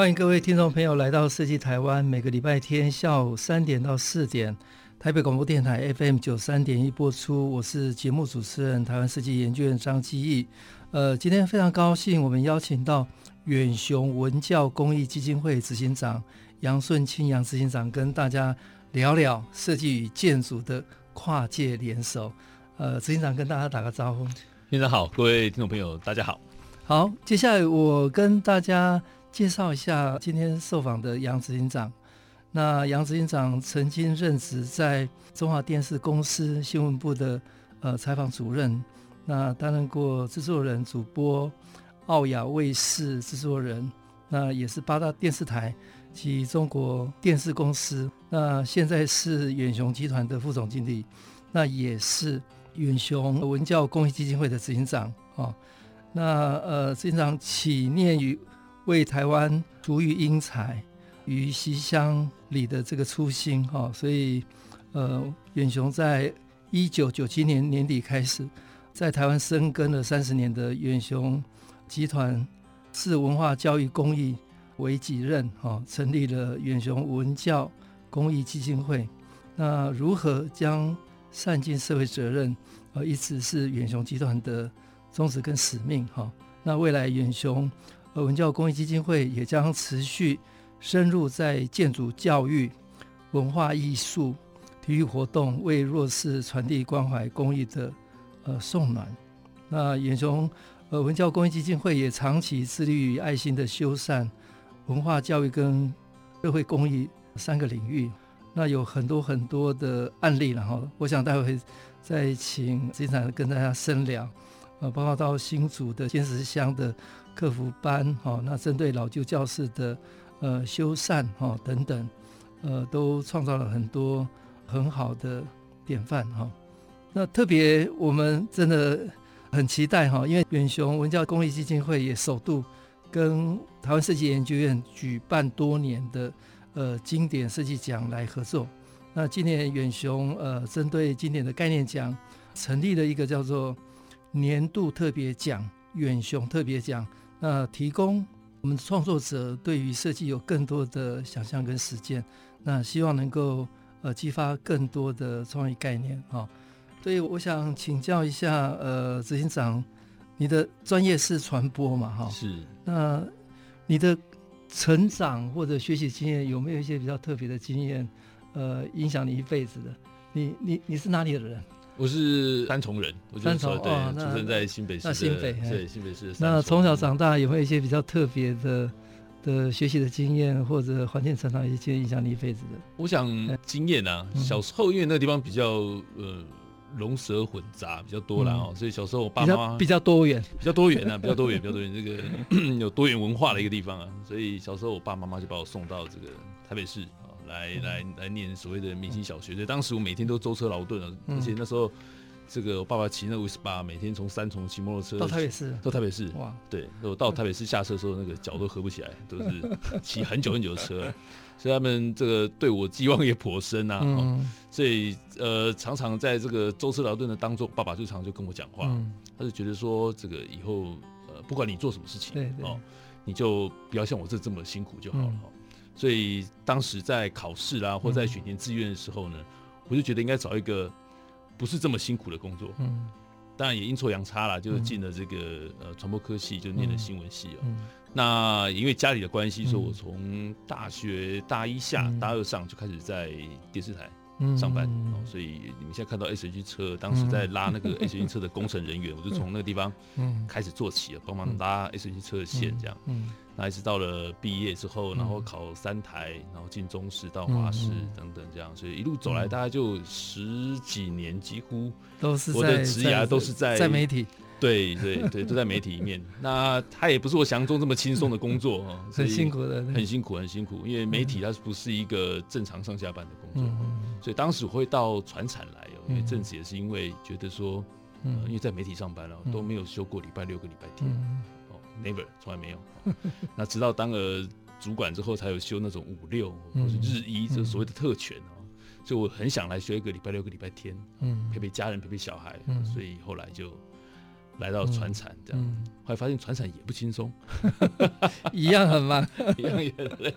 欢迎各位听众朋友来到设计台湾，每个礼拜天下午三点到四点，台北广播电台 FM 九三点一播出。我是节目主持人台湾设计研究院张基义。呃，今天非常高兴，我们邀请到远雄文教公益基金会执行长杨顺清杨执行长，跟大家聊聊设计与建筑的跨界联手。呃，执行长跟大家打个招呼。先生好，各位听众朋友，大家好。好，接下来我跟大家。介绍一下今天受访的杨执行长。那杨执行长曾经任职在中华电视公司新闻部的呃采访主任，那担任过制作人、主播、奥亚卫视制作人，那也是八大电视台及中国电视公司。那现在是远雄集团的副总经理，那也是远雄文教公益基金会的执行长哦。那呃，执行长起念于。为台湾筑育英才于西乡里的这个初心哈，所以呃，远雄在一九九七年年底开始在台湾深耕了三十年的远雄集团，视文化教育公益为己任哈，成立了远雄文教公益基金会。那如何将善尽社会责任，呃，一直是远雄集团的宗旨跟使命哈。那未来远雄。而文教公益基金会也将持续深入在建筑、教育、文化艺术、体育活动，为弱势传递关怀公益的呃送暖。那远雄呃文教公益基金会也长期致力于爱心的修缮、文化教育跟社会公益三个领域。那有很多很多的案例，然后我想待会再请执行长跟大家深聊。呃，包括到新竹的尖石乡的。客服班，哈，那针对老旧教室的呃修缮，哈等等，呃，都创造了很多很好的典范，哈。那特别我们真的很期待，哈，因为远雄文教公益基金会也首度跟台湾设计研究院举办多年的呃经典设计奖来合作。那今年远雄呃针对经典的概念奖，成立了一个叫做年度特别奖——远雄特别奖。那提供我们创作者对于设计有更多的想象跟实践，那希望能够呃激发更多的创意概念哈。所以我想请教一下呃执行长，你的专业是传播嘛哈？是。那你的成长或者学习经验有没有一些比较特别的经验？呃，影响你一辈子的？你你你是哪里的人？我是三重人，我就是说对，哦、出生在新北市。那新北对新北市。那从小长大有没有一些比较特别的的学习的经验，或者环境成长一些影响你一辈子的？我想经验啊，小时候因为那个地方比较呃龙蛇混杂比较多啦哦、嗯，所以小时候我爸妈比较多元，比较多元啊，比较多元，比较多元，这 个有多元文化的一个地方啊，所以小时候我爸妈妈就把我送到这个台北市。来来来念所谓的明星小学，所以当时我每天都舟车劳顿啊，而且那时候这个我爸爸骑那五十八每天从三重骑摩托车到台北市，到台北市哇，对，我到台北市下车的时候，那个脚都合不起来，都是骑很久很久的车，所以他们这个对我寄望也颇深呐、啊嗯，所以呃常常在这个舟车劳顿的当中，爸爸就常常就跟我讲话、嗯，他就觉得说这个以后呃不管你做什么事情，哦，你就不要像我这这么辛苦就好了。嗯所以当时在考试啦，或在选填志愿的时候呢、嗯，我就觉得应该找一个不是这么辛苦的工作。嗯，当然也阴错阳差啦，就是进了这个、嗯、呃传播科系，就念了新闻系哦、喔嗯。那因为家里的关系，所以我从大学大一下、嗯、大二上就开始在电视台上班。哦，所以你们现在看到 SH 车，当时在拉那个 SH 车的工程人员，我就从那个地方开始做起了，帮忙拉 SH 车的线这样。那一直到了毕业之后，然后考三台，然后进中师到华师等等这样，所以一路走来，大概就十几年，几乎都是我的职涯都是在在媒体。对对对，都在媒体里面。那他也不是我想象中这么轻松的工作哦，很辛苦的，很辛苦，很辛苦。因为媒体它不是一个正常上下班的工作，所以当时我会到船产来哦，因为正子也是因为觉得说嗯，因为在媒体上班了都没有休过礼拜六跟礼拜天，哦，never 从来没有。那直到当了主管之后，才有休那种五六或是日一，这所谓的特权哦。所以我很想来休一个礼拜六个礼拜天，嗯。陪陪家人，陪陪小孩。所以后来就。来到船产这样，嗯、后来发现船产也不轻松，一样很忙，一样也很累。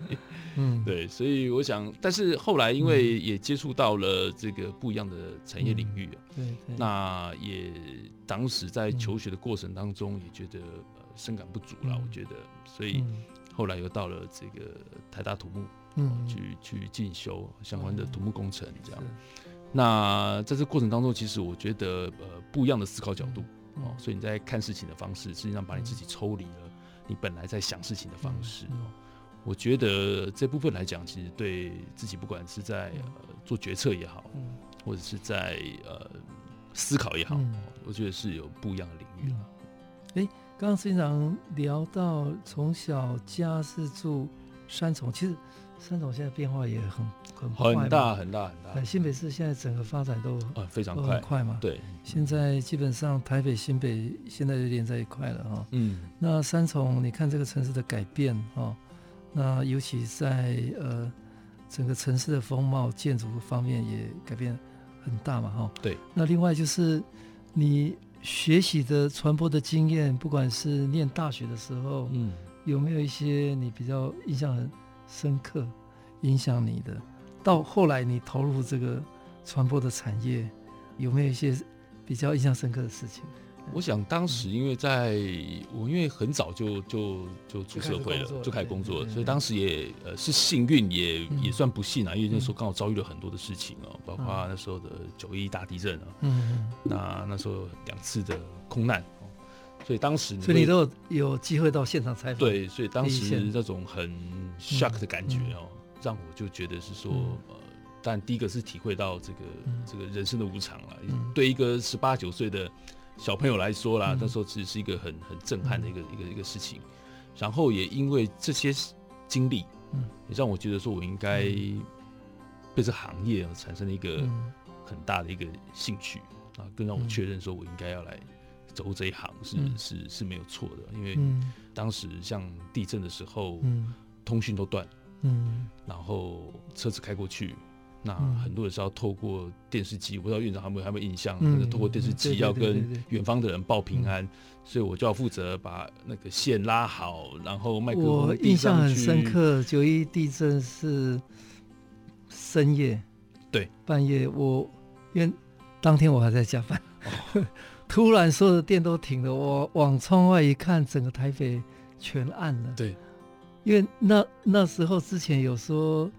嗯，对，所以我想，但是后来因为也接触到了这个不一样的产业领域啊，嗯、那也当时在求学的过程当中也觉得呃深感不足了，嗯、我觉得，所以后来又到了这个台大土木，嗯，去去进修相关的土木工程这样。嗯、那在这过程当中，其实我觉得呃不一样的思考角度。哦，所以你在看事情的方式，实际上把你自己抽离了你本来在想事情的方式。哦，我觉得这部分来讲，其实对自己不管是在呃做决策也好，或者是在呃思考也好，我觉得是有不一样的领域了。哎，刚刚执行长聊到从小家是住三重，其实。三重现在变化也很很快很大很大很大。新北市现在整个发展都啊非常快快嘛。对，现在基本上台北新北现在就连在一块了哈。嗯。那三重，你看这个城市的改变哈，那尤其在呃整个城市的风貌、建筑方面也改变很大嘛哈。对。那另外就是你学习的传播的经验，不管是念大学的时候，嗯，有没有一些你比较印象很深刻影响你的，到后来你投入这个传播的产业，有没有一些比较印象深刻的事情？我想当时因为在我因为很早就就就出社会了，就开始工作了，所以当时也呃是幸运，也也算不幸啊，因为那时候刚好遭遇了很多的事情哦，包括那时候的九一大地震啊，嗯，那那时候两次的空难。所以当时，所以你都有有机会到现场采访。对，所以当时那种很 shock 的感觉哦，让我就觉得是说，呃，但第一个是体会到这个这个人生的无常了。对一个十八九岁的小朋友来说啦，那时候其实是一个很很震撼的一个一个一个事情。然后也因为这些经历，也让我觉得说我应该对这行业产生了一个很大的一个兴趣啊，更让我确认说我应该要来。走这一行是、嗯、是是没有错的，因为当时像地震的时候，嗯、通讯都断，嗯，然后车子开过去，那很多人是要透过电视机，我不知道院长有没有有没有印象，嗯、透过电视机要跟远方的人报平安，所以我就要负责把那个线拉好，然后麦克风。我印象很深刻，九一地震是深夜，对，半夜我因为当天我还在加班。哦 突然，所有的电都停了。我往窗外一看，整个台北全暗了。对，因为那那时候之前有说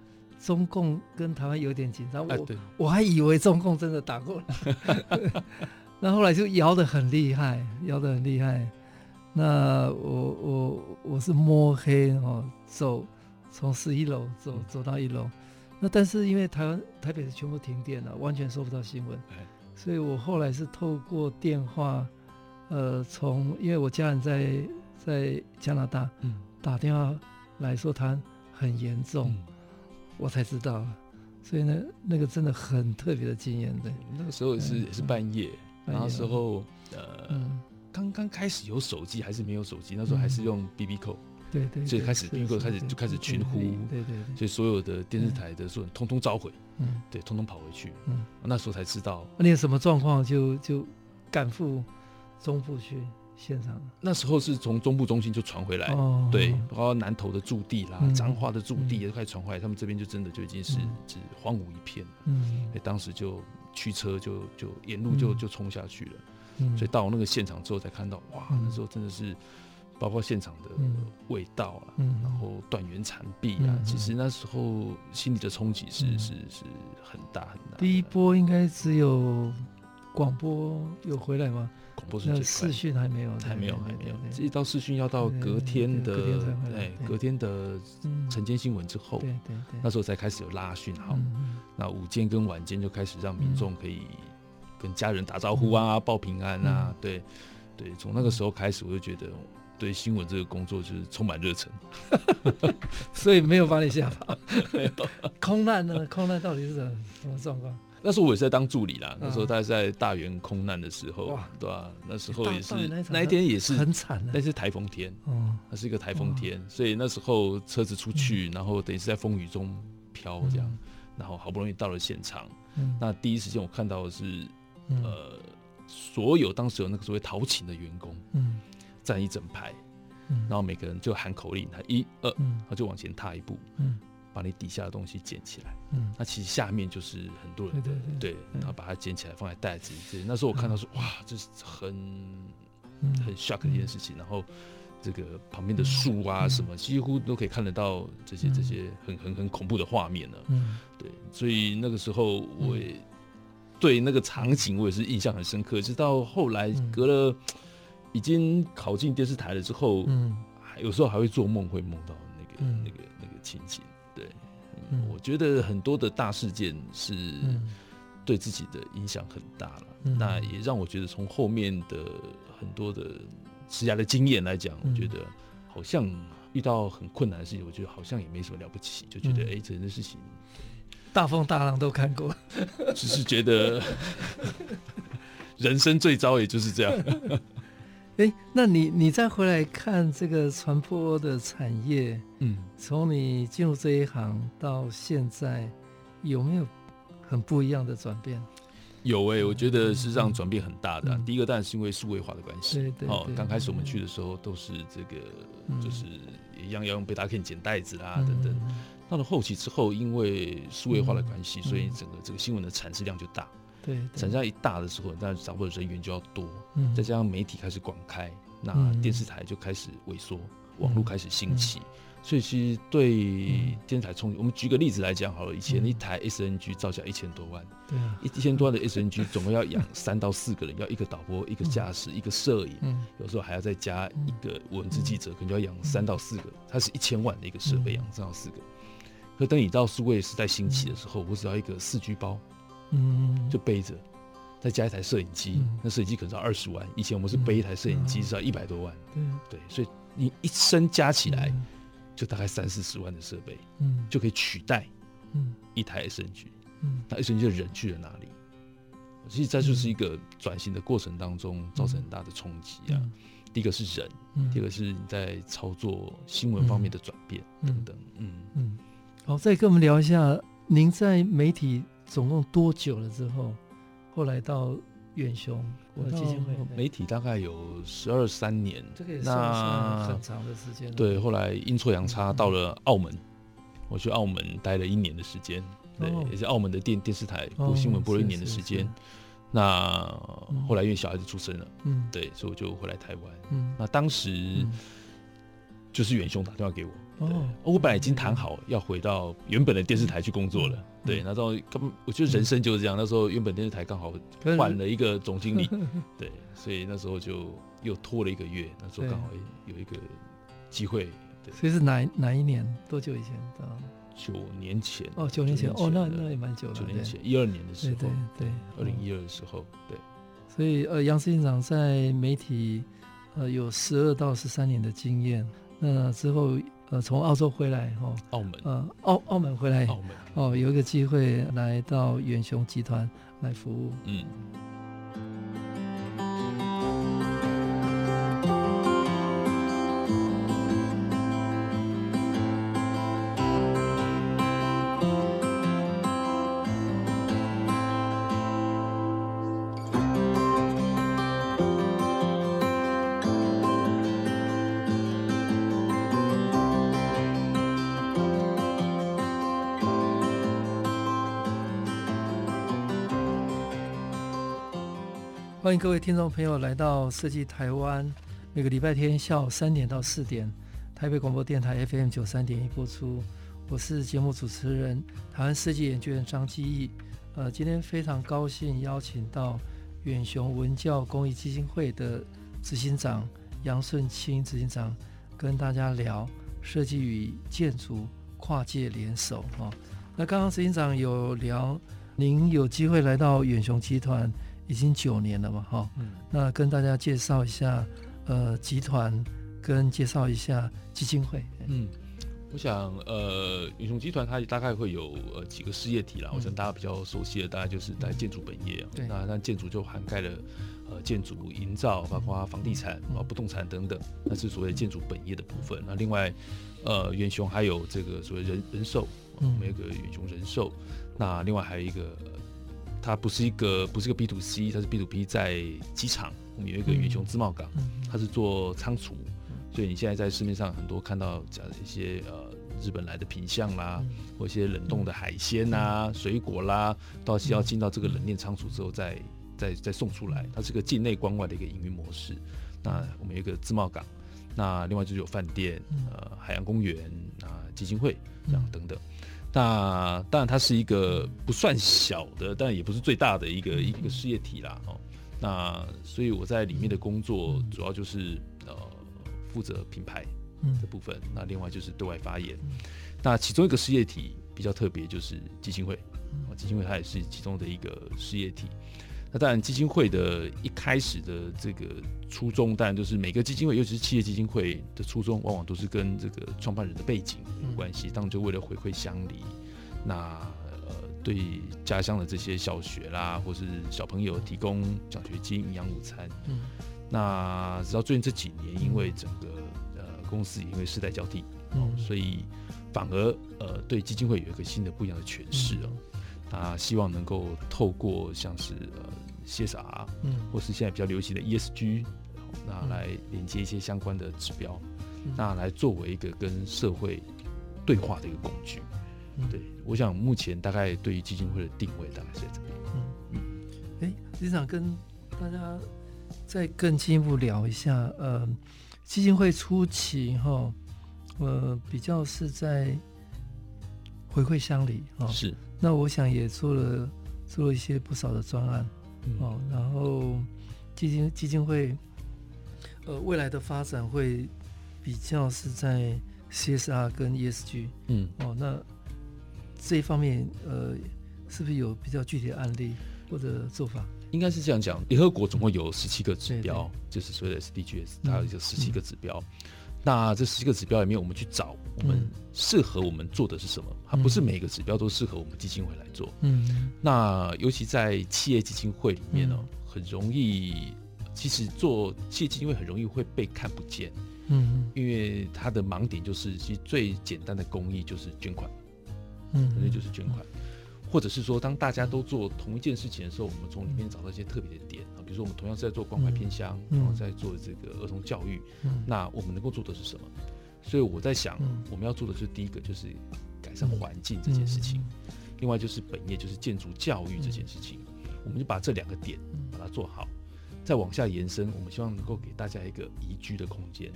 中共跟台湾有点紧张，我我还以为中共真的打过来。那后来就摇得很厉害，摇得很厉害。那我我我是摸黑哦走，从十一楼走走到一楼。那但是因为台湾台北是全部停电了，完全收不到新闻。所以我后来是透过电话，呃，从因为我家人在在加拿大，嗯，打电话来说他很严重，嗯、我才知道，所以呢，那个真的很特别的经验，对。那个时候也是、嗯、也是半夜，那、嗯、时候呃，刚刚、嗯、开始有手机还是没有手机，那时候还是用 BB Call。对对，所以开始 B B 扣开始就开始群呼，对对，所以所有的电视台的所有人通通召回，嗯，对，通通跑回去，嗯，那时候才知道，那有什么状况就就赶赴中部去现场。那时候是从中部中心就传回来，对，包括南投的驻地啦、彰化的驻地也都开始传回来，他们这边就真的就已经是是荒芜一片，嗯，所以当时就驱车就就沿路就就冲下去了，所以到那个现场之后才看到，哇，那时候真的是。包括现场的味道啊，嗯、然后断垣残壁啊，嗯、其实那时候心里的冲击是、嗯、是是很大很大。第一波应该只有广播有回来吗？广播是视讯还没有，还没有，还没有。这一到视讯要到隔天的，对，隔天的晨间新闻之后，对对对，那时候才开始有拉讯号。那午间跟晚间就开始让民众可以跟家人打招呼啊，报平安啊，对对。从那个时候开始，我就觉得对新闻这个工作就是充满热忱，所以没有把你吓跑。空难呢？空难到底是什么状况？那时候我也是在当助理啦。那时候大概在大原空难的时候，对吧？那时候也是那一天也是很惨，那是台风天，那是一个台风天，所以那时候车子出去，然后等于是在风雨中飘这样，然后好不容易到了现场。那第一时间我看到的是，呃，所有当时有那个所谓陶勤的员工，嗯。站一整排，然后每个人就喊口令，他一二，他就往前踏一步，把你底下的东西捡起来，嗯，那其实下面就是很多人，的对对，对，然后把它捡起来放在袋子里。这那时候我看到说，哇，这是很很 shock 的一件事情。然后这个旁边的树啊什么，几乎都可以看得到这些这些很很很恐怖的画面呢。嗯，对，所以那个时候我也对那个场景我也是印象很深刻。直到后来隔了已经考进电视台了之后，嗯，有时候还会做梦，会梦到那个那个那个情景。嗯、我觉得很多的大事件是对自己的影响很大了，嗯、那也让我觉得从后面的很多的职涯的经验来讲，嗯、我觉得好像遇到很困难的事情，我觉得好像也没什么了不起，就觉得哎、这件事情大风大浪都看过，只是觉得 人生最糟也就是这样。哎，那你你再回来看这个传播的产业，嗯，从你进入这一行到现在，有没有很不一样的转变？有哎、欸，我觉得是让转变很大的、啊。嗯、第一个当然是因为数位化的关系，对对。哦，刚开始我们去的时候都是这个，嗯、就是一样要用贝塔 K 捡袋子啦，嗯、等等。到了后期之后，因为数位化的关系，嗯、所以整个这个新闻的产值量就大。对，产量一大的时候，当然掌握的人员就要多，嗯，再加上媒体开始广开，那电视台就开始萎缩，网络开始兴起，所以其实对电视台冲击。我们举个例子来讲好了，以前一台 SNG 造价一千多万，对啊，一一千多万的 SNG 总共要养三到四个人，要一个导播、一个驾驶、一个摄影，有时候还要再加一个文字记者，可能就要养三到四个，它是一千万的一个设备养三到四个。可等你到数位时代兴起的时候，我只要一个四 G 包。嗯，就背着，再加一台摄影机，嗯、那摄影机可能要二十万。以前我们是背一台摄影机是要一百多万。嗯、对，所以你一生加起来，就大概三四十万的设备，嗯，就可以取代，一台 SNG。嗯，那 SNG 的人去了哪里？其实这就是一个转型的过程当中造成很大的冲击啊。嗯、第一个是人，嗯、第二个是你在操作新闻方面的转变等等。嗯嗯，好，再跟我们聊一下，您在媒体。总共多久了之后，后来到远雄国基金会，媒体大概有十二三年，这个也算很长的时间。对，后来阴错阳差到了澳门，我去澳门待了一年的时间，对，也是澳门的电电视台播新闻播了一年的时间。那后来因为小孩子出生了，嗯，对，所以我就回来台湾。嗯，那当时就是远雄打电话给我。哦，我本来已经谈好要回到原本的电视台去工作了。对，那时候根本我觉得人生就是这样。那时候原本电视台刚好换了一个总经理，对，所以那时候就又拖了一个月。那时候刚好有一个机会。对，所以是哪哪一年？多久以前？九年前。哦，九年前。哦，那那也蛮久了。九年前，一二年的时候。对对，二零一二的时候，对。所以呃，杨执行长在媒体呃有十二到十三年的经验。那之后。呃，从澳洲回来哦，澳门，呃，澳澳门回来，澳门。哦，有一个机会来到远雄集团来服务，嗯。欢迎各位听众朋友来到设计台湾，每个礼拜天下午三点到四点，台北广播电台 FM 九三点一播出。我是节目主持人台湾设计研究员张基义。呃，今天非常高兴邀请到远雄文教公益基金会的执行长杨顺清执行长，跟大家聊设计与建筑跨界联手哦。那刚刚执行长有聊，您有机会来到远雄集团已经九年了嘛？哈，嗯，那跟大家介绍一下，呃，集团跟介绍一下基金会。嗯，我想，呃，远雄集团它大概会有呃几个事业体啦。嗯，我想大家比较熟悉的，大概就是在建筑本业。对，那那建筑就涵盖了呃建筑营造，包括房地产啊、嗯、不动产等等，那是所谓建筑本业的部分。那另外，呃，远雄还有这个所谓人人寿。我们有个远雄人寿，那另外还有一个，它不是一个不是一个 B to C，它是 B to B，在机场我们有一个远雄自贸港，它是做仓储，所以你现在在市面上很多看到讲的一些呃日本来的品相啦，或一些冷冻的海鲜呐、水果啦，到需要进到这个冷链仓储之后再再再送出来，它是个境内关外的一个营运模式。那我们有一个自贸港，那另外就是有饭店、呃海洋公园啊基金会这样等等。那当然，它是一个不算小的，但也不是最大的一个一个事业体啦。哦，那所以我在里面的工作主要就是呃负责品牌的部分。那另外就是对外发言。那其中一个事业体比较特别，就是基金会。基金会它也是其中的一个事业体。那当然，基金会的一开始的这个初衷，当然就是每个基金会，尤其是企业基金会的初衷，往往都是跟这个创办人的背景有关系。当然就为了回馈乡里，那呃对家乡的这些小学啦，或是小朋友提供奖学金、营养午餐。嗯。那直到最近这几年，因为整个呃公司也因为世代交替，哦，所以反而呃对基金会有一个新的不一样的诠释哦。那希望能够透过像是呃。CSR，嗯，或是现在比较流行的 ESG，那来连接一些相关的指标，嗯，那来作为一个跟社会对话的一个工具。嗯，对，我想目前大概对于基金会的定位大概是在这边。嗯嗯，哎，理事长跟大家再更进一步聊一下，呃，基金会初期哈，呃，比较是在回馈乡里哈，是。那我想也做了做了一些不少的专案。哦，然后基金基金会，呃，未来的发展会比较是在 CSR 跟 ESG，嗯，哦，那这一方面，呃，是不是有比较具体的案例或者做法？应该是这样讲，联合国总共有十七个指标，对对，就是所谓的 SDGs，它有一个十七个指标。嗯那这十个指标里面，我们去找我们适合我们做的是什么？它不是每个指标都适合我们基金会来做。嗯，那尤其在企业基金会里面呢，很容易，其实做企业基金会很容易会被看不见。嗯，因为它的盲点就是，其实最简单的公益就是捐款。嗯，可能就是捐款。或者是说，当大家都做同一件事情的时候，我们从里面找到一些特别的点啊，比如说我们同样是在做关怀偏乡，然后在做这个儿童教育，那我们能够做的是什么？所以我在想，我们要做的是第一个就是改善环境这件事情，另外就是本业就是建筑教育这件事情，我们就把这两个点把它做好，再往下延伸，我们希望能够给大家一个宜居的空间，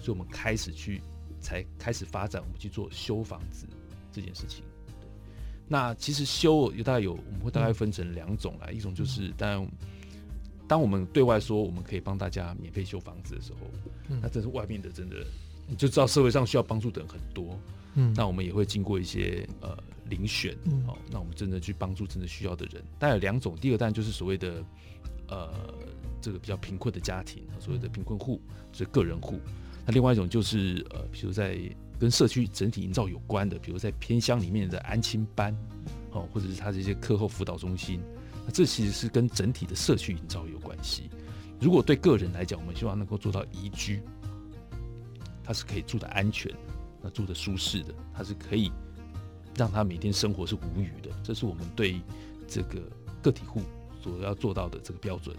所以我们开始去才开始发展，我们去做修房子这件事情。那其实修有大概有，我们会大概分成两种来，一种就是，当当我们对外说我们可以帮大家免费修房子的时候，那这是外面的真的，你就知道社会上需要帮助的人很多，嗯，那我们也会经过一些呃遴选，哦，那我们真的去帮助真的需要的人。但有两种，第一个当然就是所谓的呃这个比较贫困的家庭，所谓的贫困户，所以个人户。那另外一种就是呃，比如在跟社区整体营造有关的，比如在偏乡里面的安亲班，哦，或者是他这些课后辅导中心，那这其实是跟整体的社区营造有关系。如果对个人来讲，我们希望能够做到宜居，他是可以住的安全，那住得舒适的，他是可以让他每天生活是无虞的，这是我们对这个个体户所要做到的这个标准。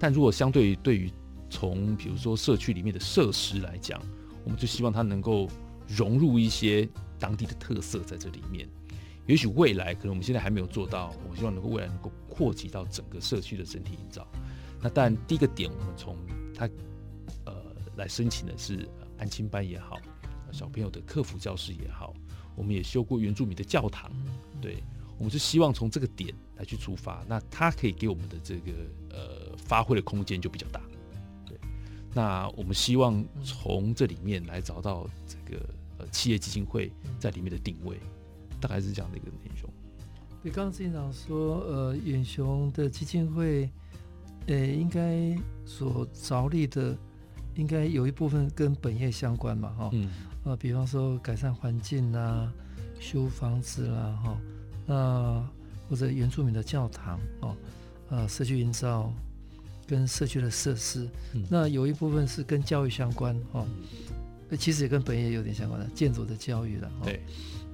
但如果相对于对于从比如说社区里面的设施来讲，我们就希望他能够。融入一些当地的特色在这里面，也许未来可能我们现在还没有做到，我希望能够未来能够扩及到整个社区的整体营造。那当然，第一个点我们从他呃来申请的是安亲班也好，小朋友的客服教室也好，我们也修过原住民的教堂，对，我们是希望从这个点来去出发，那它可以给我们的这个呃发挥的空间就比较大，对，那我们希望从这里面来找到这个呃企业基金会在里面的定位，大概是这样的一个内容。对，刚刚执行长说，呃，远雄的基金会，呃，应该所着力的，应该有一部分跟本业相关嘛，哈，嗯，呃，比方说改善环境啊，修房子啦，哈，那或者原住民的教堂，哦，呃，社区营造跟社区的设施，嗯，那有一部分是跟教育相关，哦，其实也跟本业有点相关的建筑的教育了，对，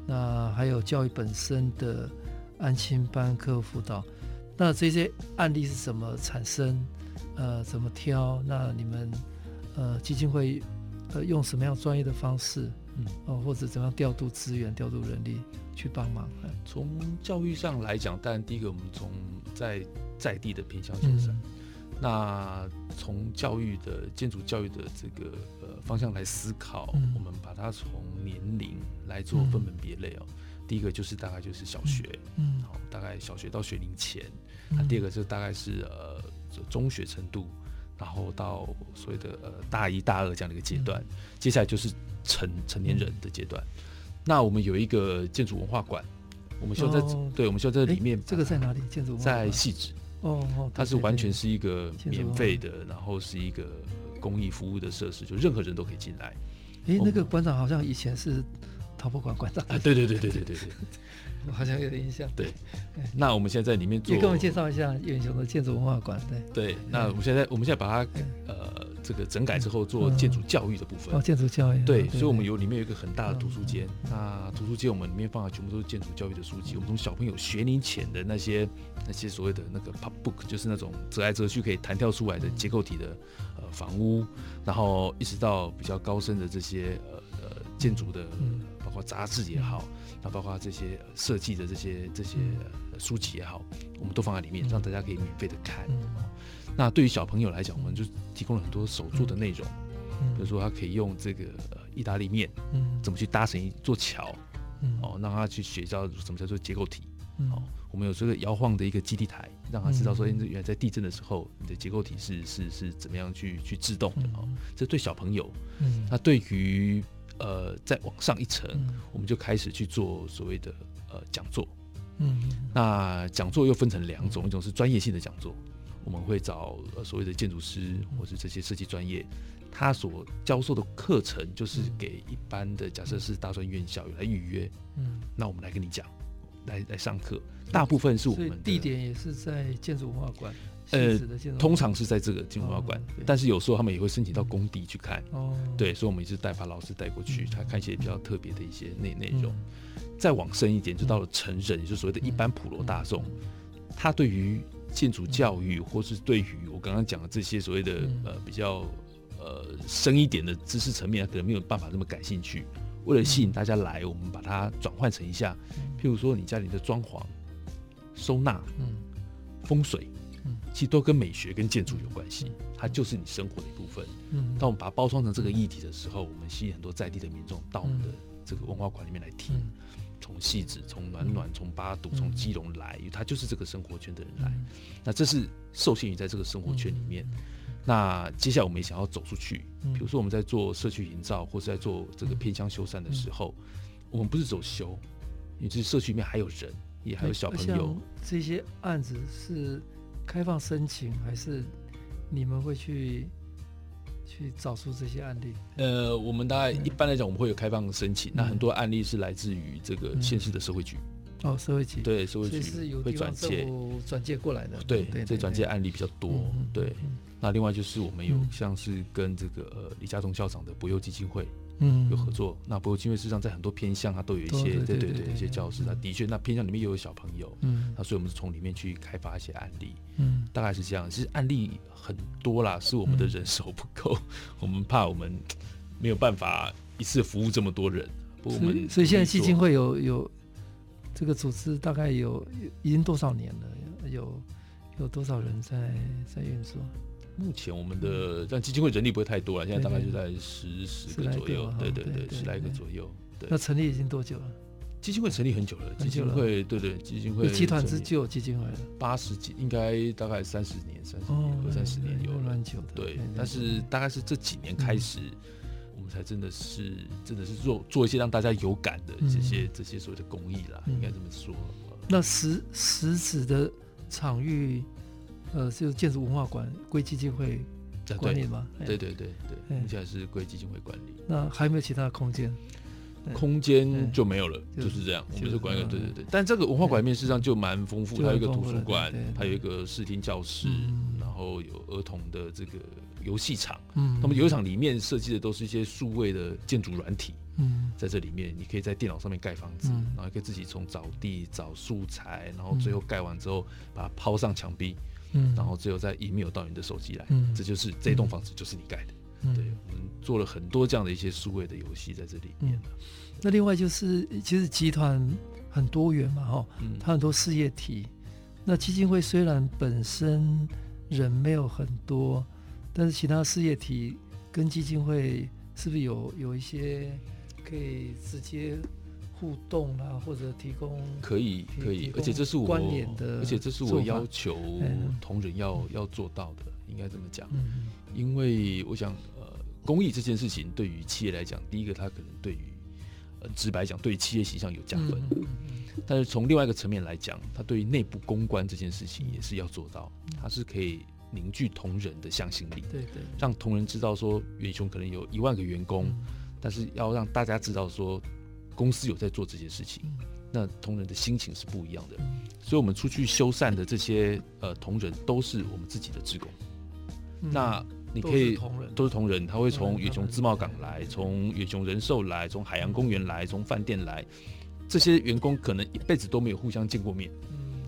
那还有教育本身的。安亲班、课后辅导，那这些案例是怎么产生？呃，怎么挑？那你们呃基金会呃用什么样专业的方式？嗯，哦、呃，或者怎么样调度资源、调度人力去帮忙？从教育上来讲，当然第一个我们从在在地的偏乡先生，嗯、那从教育的建筑教育的这个呃方向来思考，嗯、我们把它从年龄来做分门别类哦。嗯第一个就是大概就是小学，嗯，好，大概小学到学龄前。那、嗯、第二个就大概是呃中学程度，然后到所谓的呃大一大二这样的一个阶段。嗯、接下来就是成成年人的阶段。嗯、那我们有一个建筑文化馆，我们需要在、哦、对，我们需要在里面。这个在哪里？建筑文化馆在细致。哦哦，它是完全是一个免费的，然后是一个公益服务的设施，就任何人都可以进来。哎，那个馆长好像以前是。陶博馆馆长啊，对对对对对对对，我好像有点印象。对，那我们现在在里面做，也给我们介绍一下远雄的建筑文化馆。对对，那我们现在我们现在把它呃这个整改之后做建筑教育的部分。哦，建筑教育。对，所以我们有里面有一个很大的图书间。那图书间我们里面放的全部都是建筑教育的书籍。我们从小朋友学龄前的那些那些所谓的那个 pop book，就是那种折来折去可以弹跳出来的结构体的呃房屋，然后一直到比较高深的这些呃呃建筑的。包括杂志也好，那包括这些设计的这些这些书籍也好，我们都放在里面，让大家可以免费的看。那对于小朋友来讲，我们就提供了很多手做的内容，比如说他可以用这个意大利面，怎么去搭成一座桥，哦，让他去学到什么叫做结构体。哦，我们有这个摇晃的一个基地台，让他知道说，原来在地震的时候，你的结构体是是是怎么样去去制动的哦。这对小朋友，那对于呃，再往上一层，嗯、我们就开始去做所谓的呃讲座。嗯，那讲座又分成两种，一种是专业性的讲座，我们会找呃所谓的建筑师或是这些设计专业，他所教授的课程就是给一般的，假设是大专院校有来预约。嗯，那我们来跟你讲，来来上课，大部分是我们的地点也是在建筑文化馆。呃，通常是在这个建筑文化馆，但是有时候他们也会申请到工地去看。哦，对，所以我们一直带把老师带过去，他看一些比较特别的一些内内容。再往深一点，就到了成人，也就是所谓的一般普罗大众，他对于建筑教育，或是对于我刚刚讲的这些所谓的呃比较呃深一点的知识层面，可能没有办法那么感兴趣。为了吸引大家来，我们把它转换成一下，譬如说你家里的装潢、收纳、嗯、风水。其实都跟美学跟建筑有关系，它就是你生活的一部分。嗯，当我们把它包装成这个议题的时候，我们吸引很多在地的民众到我们的这个文化馆里面来听，从汐止、从暖暖、从八堵、从基隆来，他就是这个生活圈的人来。那这是受限于在这个生活圈里面。那接下来我们也想要走出去，比如说我们在做社区营造或是在做这个偏乡修缮的时候，我们不是走修，因为这社区里面还有人，也还有小朋友。这些案子是。开放申请还是你们会去去找出这些案例？呃，我们大概一般来讲，我们会有开放申请。嗯、那很多案例是来自于这个县市的社会局。哦，社会局对社会局会转介转介过来的。对，这转介案例比较多。对，那另外就是我们有像是跟这个呃李家忠校长的博幼基金会。嗯，有合作。那不过因为事实上在很多偏向，它都有一些对对对一些教室。那的确，那偏向里面又有小朋友，嗯，那所以我们是从里面去开发一些案例，嗯，大概是这样。其实案例很多啦，是我们的人手不够，我们怕我们没有办法一次服务这么多人。我们所以现在基金会有有这个组织，大概有已经多少年了？有有多少人在在运作？目前我们的但基金会人力不会太多了，现在大概就在十十个左右，对对对，十来个左右。对，那成立已经多久了？基金会成立很久了，基金会对对，基金会集团之旧基金会八十几，应该大概三十年、三十年、二三十年有了，蛮久的。对，但是大概是这几年开始，我们才真的是真的是做做一些让大家有感的这些这些所谓的公益啦，应该这么说。那实实质的场域，呃，就是建筑文化馆归基金会管理吗？对对对对，目前还是归基金会管理。那还有没有其他的空间？空间就没有了，就是这样。我们是管一个，对对对。但这个文化馆里面事实上就蛮丰富，它有一个图书馆，它有一个视听教室，然后有儿童的这个游戏场。嗯，那么游戏场里面设计的都是一些数位的建筑软体。嗯，在这里面你可以在电脑上面盖房子，然后可以自己从找地找素材，然后最后盖完之后把它抛上墙壁，嗯，然后只有在 email 到你的手机来，嗯，这就是这栋房子就是你盖的。对，我们做了很多这样的一些数位的游戏在这里面，嗯。那另外就是，其实集团很多元嘛，哈，它很多事业体。那基金会虽然本身人没有很多，但是其他事业体跟基金会是不是有有一些可以直接互动啊，或者提供？可以，可以，而且这是我关联的，而且这是我要求同仁要要做到的。应该这么讲？因为我想，呃，公益这件事情对于企业来讲，第一个，它可能对于，呃，直白讲，对于企业形象有加分。但是从另外一个层面来讲，它对于内部公关这件事情也是要做到，它是可以凝聚同仁的向心力，对对，让同仁知道说，远雄可能有一万个员工，但是要让大家知道说，公司有在做这些事情，那同仁的心情是不一样的。所以，我们出去修缮的这些呃同仁，都是我们自己的职工。那你可以都是同仁，他会从远雄自贸港来，从远雄人寿来，从海洋公园来，从饭店来，这些员工可能一辈子都没有互相见过面，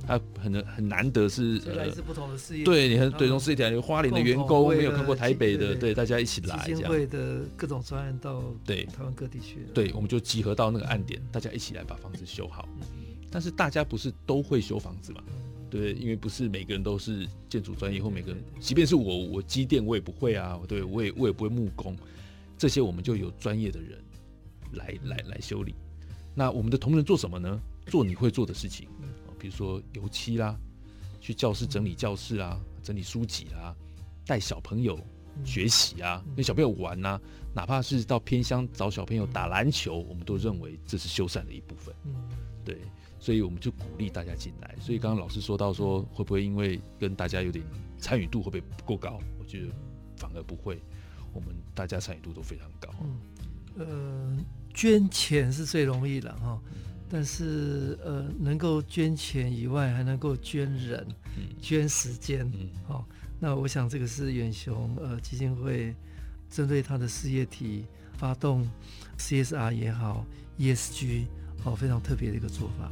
他很很难得是来自不同的事业，对，你很对，从事业体，有花莲的员工没有看过台北的，对，大家一起来，这样。会的各种专案到对台湾各地去，对，我们就集合到那个岸点，大家一起来把房子修好。但是大家不是都会修房子嘛？对，因为不是每个人都是建筑专业，或每个人，即便是我，我机电我也不会啊。对，我也我也不会木工，这些我们就有专业的人来来来修理。那我们的同仁做什么呢？做你会做的事情，比如说油漆啦，去教室整理教室啊，整理书籍啦，带小朋友学习啊，跟小朋友玩啊，哪怕是到偏乡找小朋友打篮球，我们都认为这是修缮的一部分。嗯对。所以我们就鼓励大家进来。所以刚刚老师说到说，会不会因为跟大家有点参与度会不会不够高？我觉得反而不会，我们大家参与度都非常高。嗯，呃，捐钱是最容易的哈，但是呃，能够捐钱以外，还能够捐人、捐时间。嗯，好，那我想这个是远雄呃基金会针对他的事业体发动 CSR 也好，ESG。哦，非常特别的一个做法。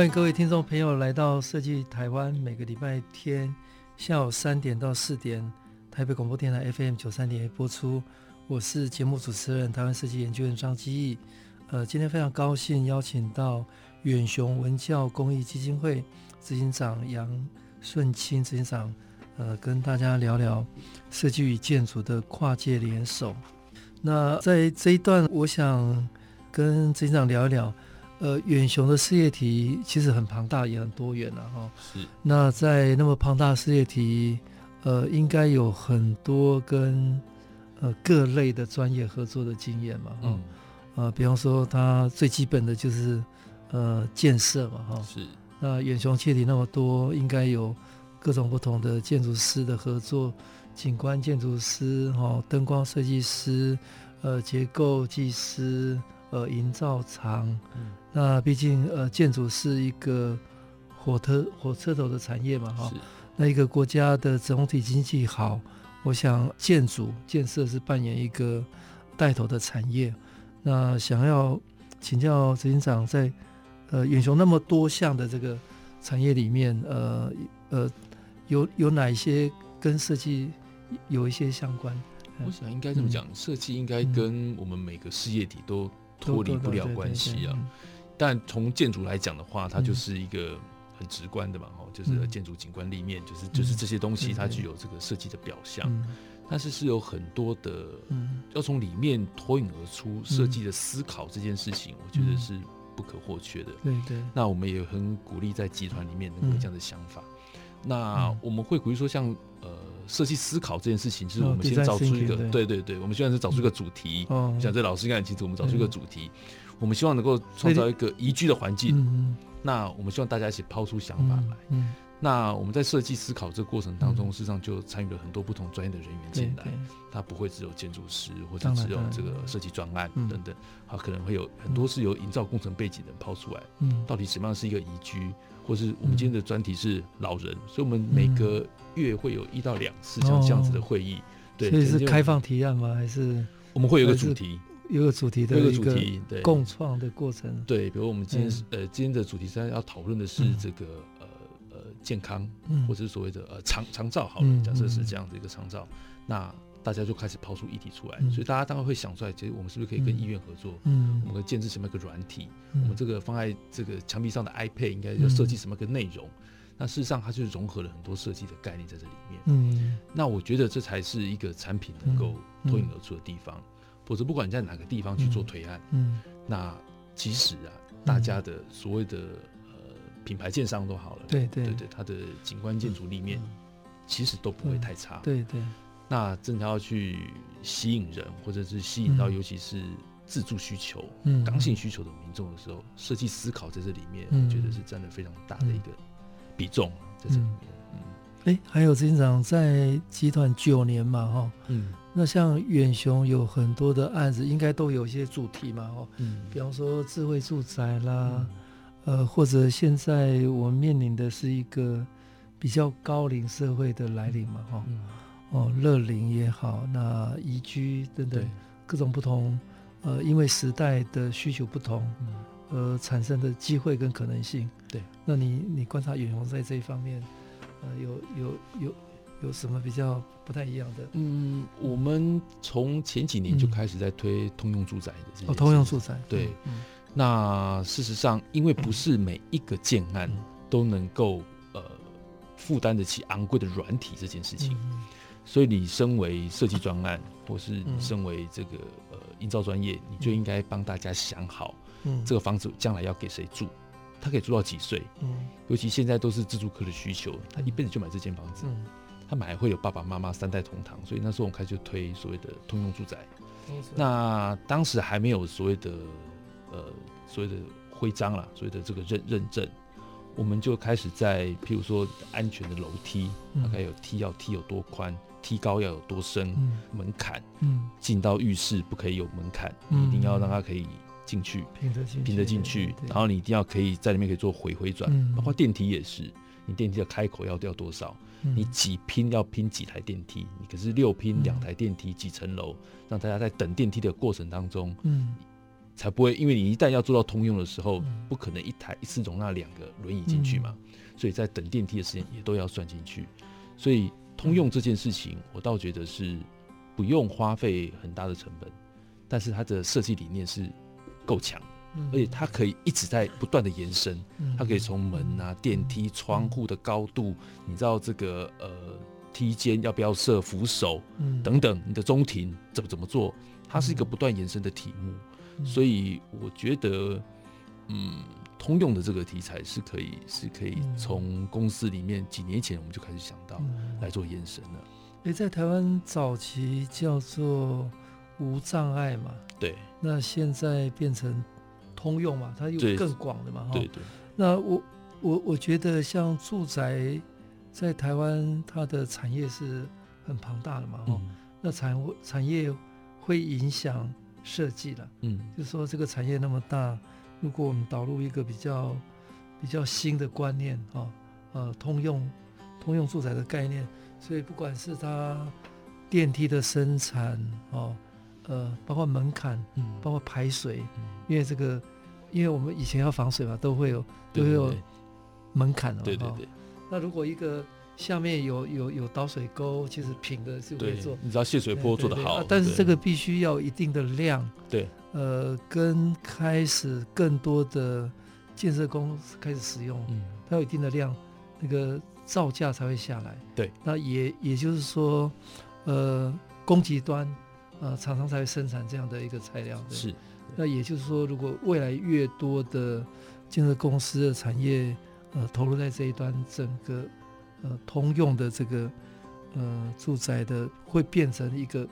欢迎各位听众朋友来到设计台湾，每个礼拜天下午三点到四点，台北广播电台 FM 九三点播出。我是节目主持人台湾设计研究院张基义。呃，今天非常高兴邀请到远雄文教公益基金会执行长杨顺清执行长，呃，跟大家聊聊设计与建筑的跨界联手。那在这一段，我想跟执行长聊一聊。呃，远雄的事业体其实很庞大，也很多元了哈。是。那在那么庞大的事业体，呃，应该有很多跟呃各类的专业合作的经验嘛。嗯。呃，比方说，它最基本的就是呃建设嘛，哈。是。那远雄事业体那么多，应该有各种不同的建筑师的合作，景观建筑师哈，灯光设计师，呃结构技师、呃营造厂。嗯、那毕竟呃建筑是一个火车火车头的产业嘛，哈。那一个国家的总体经济好，我想建筑建设是扮演一个带头的产业。那想要请教执行长在，在呃远雄那么多项的这个产业里面，呃呃有有哪一些跟设计有一些相关？我想应该这么讲，设计、嗯、应该跟我们每个事业体都脱离不了关系啊。但从建筑来讲的话，它就是一个。很直观的嘛，哈，就是建筑景观立面，就是就是这些东西，它具有这个设计的表象，但是是有很多的，要从里面脱颖而出，设计的思考这件事情，我觉得是不可或缺的。对对。那我们也很鼓励在集团里面能有这样的想法。那我们会鼓励说，像呃设计思考这件事情，就是我们先找出一个，对对对，我们虽然是找出一个主题。哦。像这老师应该很清楚，我们找出一个主题，我们希望能够创造一个宜居的环境。那我们希望大家一起抛出想法来。嗯，嗯，那我们在设计思考这个过程当中，事实上就参与了很多不同专业的人员进来。他不会只有建筑师，或者只有这个设计专案等等，他可能会有很多是由营造工程背景的人抛出来。嗯，到底什么样是一个宜居，或是我们今天的专题是老人，所以我们每个月会有一到两次像这样子的会议。对，所以是开放提案吗？还是我们会有一个主题？有个主题的一个共创的过程。对，比如我们今天呃，今天的主题是要讨论的是这个呃呃健康，或者是所谓的呃长长照。好了，假设是这样的一个长照，那大家就开始抛出议题出来，所以大家当然会想出来，其实我们是不是可以跟医院合作？嗯，我们可以建置什么一个软体？我们这个放在这个墙壁上的 iPad 应该要设计什么个内容？那事实上，它就是融合了很多设计的概念在这里面。嗯，那我觉得这才是一个产品能够脱颖而出的地方。或者不管你在哪个地方去做推案，嗯，嗯，那即使啊，大家的所谓的呃品牌建商都好了，对对。对对，它的景观建筑立面其实都不会太差，对对。那真的要去吸引人，或者是吸引到尤其是自住需求、嗯，刚性需求的民众的时候，设计思考在这里面，我觉得是占了非常大的一个比重在这里面。嗯，哎，还有执行长在集团九年嘛，哈，嗯。那像远雄有很多的案子，应该都有一些主题嘛，哦，嗯，比方说智慧住宅啦，嗯、呃，或者现在我们面临的是一个比较高龄社会的来临嘛，哈、嗯，哦，乐龄也好，那宜居等等各种不同，呃，因为时代的需求不同，呃，产生的机会跟可能性，对，那你你观察远雄在这一方面，呃，有有有。有有什么比较不太一样的？嗯，我们从前几年就开始在推通用住宅的。哦，通用住宅。对。嗯、那事实上，因为不是每一个建案都能够呃负担得起昂贵的软体这件事情，嗯、所以你身为设计专案，或是你身为这个呃营造专业，你就应该帮大家想好，嗯，这个房子将来要给谁住，他可以住到几岁？嗯，尤其现在都是自住客的需求，他一辈子就买这间房子。嗯他买会有爸爸妈妈三代同堂，所以那时候我们开始就推所谓的通用住宅。那当时还没有所谓的呃所谓的徽章啦，所谓的这个认认证，我们就开始在譬如说安全的楼梯，大概有梯要梯有多宽，梯高要有多深，门槛，嗯，进到浴室不可以有门槛，你一定要让它可以进去，平得进，平得进去，然后你一定要可以在里面可以做回回转，包括电梯也是，你电梯的开口要掉多少。你几拼要拼几台电梯？你可是六拼两台电梯几层楼，让大家在等电梯的过程当中，嗯，才不会因为你一旦要做到通用的时候，不可能一台一次容纳两个轮椅进去嘛，所以在等电梯的时间也都要算进去。所以通用这件事情，我倒觉得是不用花费很大的成本，但是它的设计理念是够强。而且它可以一直在不断的延伸，它可以从门啊、电梯、窗户的高度，你知道这个呃梯间要不要设扶手，等等，你的中庭怎么怎么做，它是一个不断延伸的题目，所以我觉得，嗯，通用的这个题材是可以是可以从公司里面几年前我们就开始想到来做延伸了。诶，在台湾早期叫做无障碍嘛，对，那现在变成。通用嘛，它有更广的嘛，哈。对对。那我我我觉得像住宅在台湾，它的产业是很庞大的嘛，哈、嗯。那产产业会影响设计了。嗯，就是说这个产业那么大，如果我们导入一个比较比较新的观念啊，呃，通用通用住宅的概念，所以不管是它电梯的生产哦，呃，包括门槛，嗯，包括排水，嗯，因为这个，因为我们以前要防水嘛，都会有都会有门槛的，对对对。那如果一个下面有有有导水沟，其实平的就可以做。你知道泄水坡做得好，但是这个必须要一定的量。对。呃，跟开始更多的建设工开始使用，嗯，它有一定的量，那个造价才会下来。对。那也也就是说，呃，供给端，呃，厂商才会生产这样的一个材料。是。那也就是说，如果未来越多的建设公司的产业，呃，投入在这一端，整个。呃，通用的这个呃住宅的会变成一个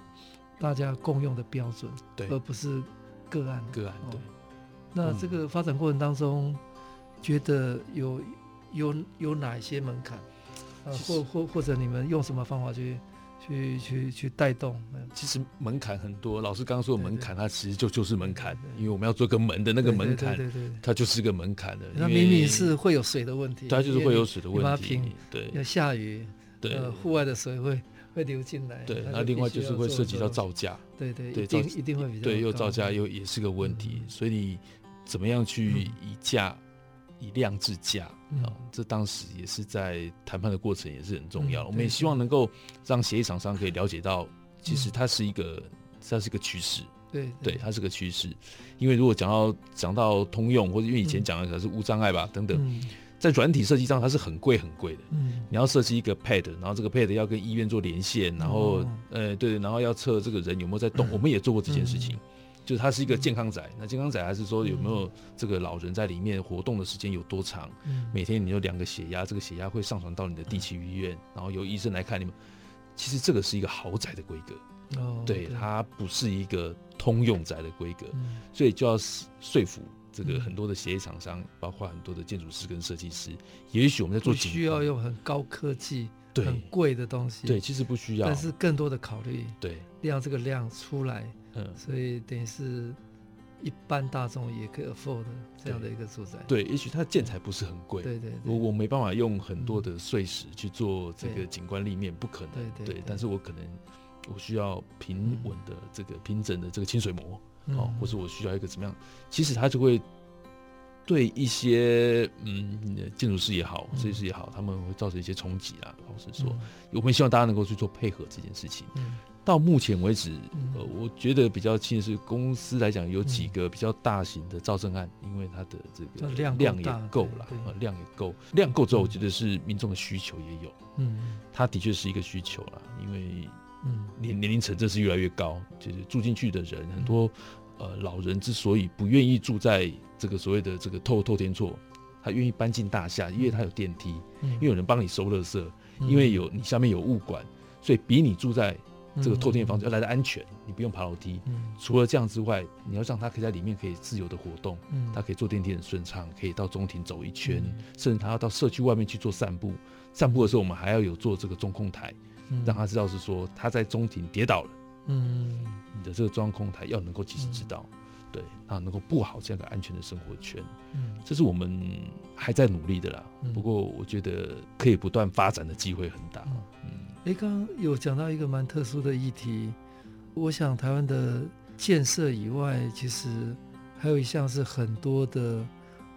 大家共用的标准，对，而不是个案个案。对，那这个发展过程当中，觉得有有有哪一些门槛？呃，或或或者你们用什么方法去？去去去带动，其实门槛很多。老师刚刚说的门槛，它其实就就是门槛，因为我们要做个门的那个门槛，它就是个门槛的。那明明是会有水的问题，它就是会有水的问题。对，要下雨，对，户外的水会会流进来。对，那另外就是会涉及到造价。对对对，一定会比较对，又造价又也是个问题。所以你怎么样去以价？以量制价啊，嗯哦，这当时也是在谈判的过程也是很重要。嗯、我们也希望能够让协议厂商可以了解到，其实它是一个，嗯、它是一个趋势。对对，它是个趋势。因为如果讲到讲到通用，或者因为以前讲的可能是无障碍吧，等等，嗯、在软体设计上它是很贵很贵的。嗯，你要设计一个 pad，然后这个 pad 要跟医院做连线，然后、哦、呃对，然后要测这个人有没有在动，嗯、我们也做过这件事情。嗯就是它是一个健康宅，那健康宅还是说有没有这个老人在里面活动的时间有多长？每天你有量个血压，这个血压会上传到你的地区医院，然后由医生来看你们。其实这个是一个豪宅的规格，哦，对，它不是一个通用宅的规格，所以就要说服这个很多的协议厂商，包括很多的建筑师跟设计师。也许我们在做需要用很高科技、很贵的东西，对，其实不需要，但是更多的考虑，对，让这个量出来。嗯，所以等于是一般大众也可以 afford 这样的一个住宅。对，也许它的建材不是很贵。对对，我我没办法用很多的碎石去做这个景观立面，不可能。对对。但是我可能我需要平稳的这个平整的这个清水膜，哦，或者我需要一个怎么样？其实它就会对一些嗯建筑师也好，设计师也好，他们会造成一些冲击啊。老实说，我们希望大家能够去做配合这件事情。到目前为止，呃，我觉得比较轻的是公司来讲有几个比较大型的造证案，因为它的这个量量也够了，呃，量也够，量够之后，我觉得是民众的需求也有，嗯，它的确是一个需求了，因为嗯。年年龄层真是越来越高，就是住进去的人很多，呃，老人之所以不愿意住在这个所谓的这个透透天厝，他愿意搬进大厦，因为他有电梯，因为有人帮你收垃圾，因为有你下面有物管，所以比你住在这个透天房子要来的安全，你不用爬楼梯。除了这样之外，你要让他可以在里面可以自由的活动，他可以坐电梯很顺畅，可以到中庭走一圈，甚至他要到社区外面去做散步。散步的时候，我们还要有做这个中控台，让他知道是说他在中庭跌倒了。嗯，你的这个中控台要能够及时知道，对，那能够布好这样的安全的生活圈。嗯，这是我们还在努力的啦。不过我觉得可以不断发展的机会很大。嗯。哎，刚刚有讲到一个蛮特殊的议题，我想台湾的建设以外，其实还有一项是很多的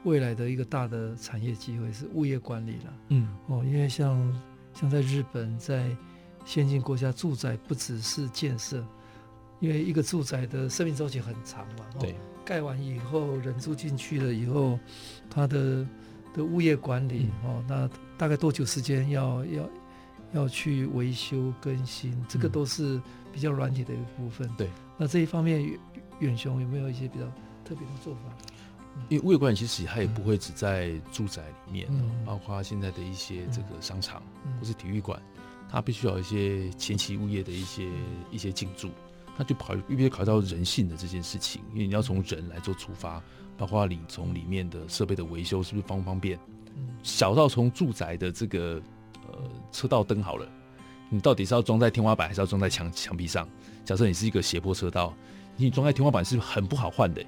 未来的一个大的产业机会是物业管理了。嗯，哦，因为像像在日本，在先进国家，住宅不只是建设，因为一个住宅的生命周期很长嘛。对，盖完以后，人住进去了以后，它的的物业管理哦，那大概多久时间要要？要去维修更新，这个都是比较软体的一个部分。对，那这一方面，远雄有没有一些比较特别的做法？因为物业管理其实它也不会只在住宅里面，包括现在的一些这个商场或是体育馆，它必须要一些前期物业的一些一些进驻，那就考必须考虑到人性的这件事情，因为你要从人来做出发，包括你从里面的设备的维修是不是方不方便，小到从住宅的这个。呃，车道灯好了，你到底是要装在天花板，还是要装在墙墙壁上？假设你是一个斜坡车道，你装在天花板是很不好换的。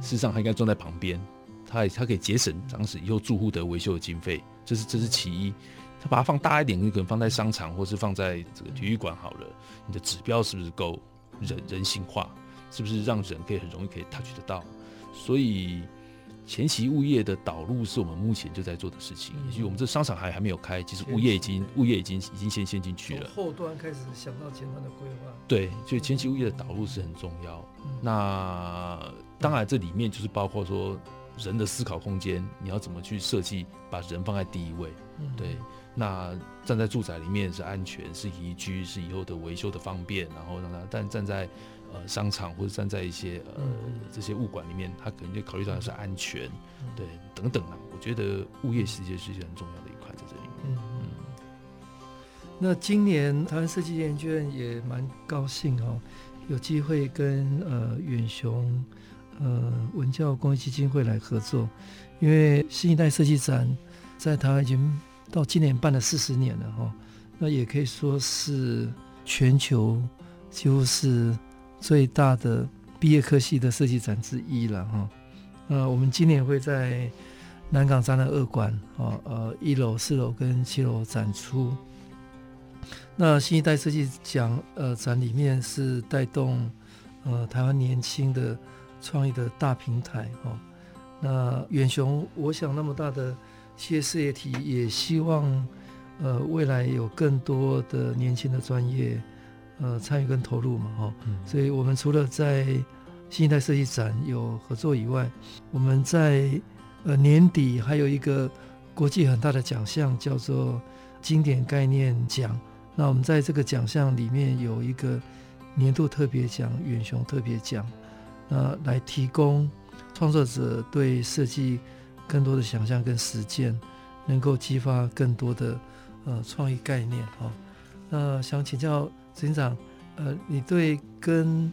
事实上，它应该装在旁边，它它可以节省当时以后住户的维修的经费，这是这是其一。它把它放大一点，你可能放在商场，或是放在这个体育馆好了。你的指标是不是够人人性化？是不是让人可以很容易可以 touch 得到？所以。前期物业的导入是我们目前就在做的事情，也许我们这商场还还没有开，其实物业已经物业已经已经先先进去了。后端开始想到前端的规划。对，所以前期物业的导入是很重要。那当然这里面就是包括说人的思考空间，你要怎么去设计，把人放在第一位。对，那站在住宅里面是安全，是宜居，是以后的维修的方便，然后让它但站在。呃，商场或者站在一些呃这些物管里面，他可能就考虑到的是安全，对等等啊。我觉得物业其实是一件很重要的一块在这里面。嗯，嗯，那今年台湾设计研究院也蛮高兴哦，有机会跟呃远雄呃文教公益基金会来合作，因为新一代设计展在台湾已经到今年办了四十年了哈、哦，那也可以说是全球几乎是。最大的毕业科系的设计展之一了哈，呃，我们今年会在南港展览二馆啊，呃，一楼、四楼跟七楼展出。那新一代设计奖呃展里面是带动呃台湾年轻的创意的大平台哦。那远雄，我想那么大的企业事业体，也希望呃未来有更多的年轻的专业。呃，参与跟投入嘛，哈，所以我们除了在新一代设计展有合作以外，我们在呃年底还有一个国际很大的奖项，叫做经典概念奖。那我们在这个奖项里面有一个年度特别奖——远雄特别奖，那来提供创作者对设计更多的想象跟实践，能够激发更多的呃创意概念，哈。那想请教。执行长，呃，你对跟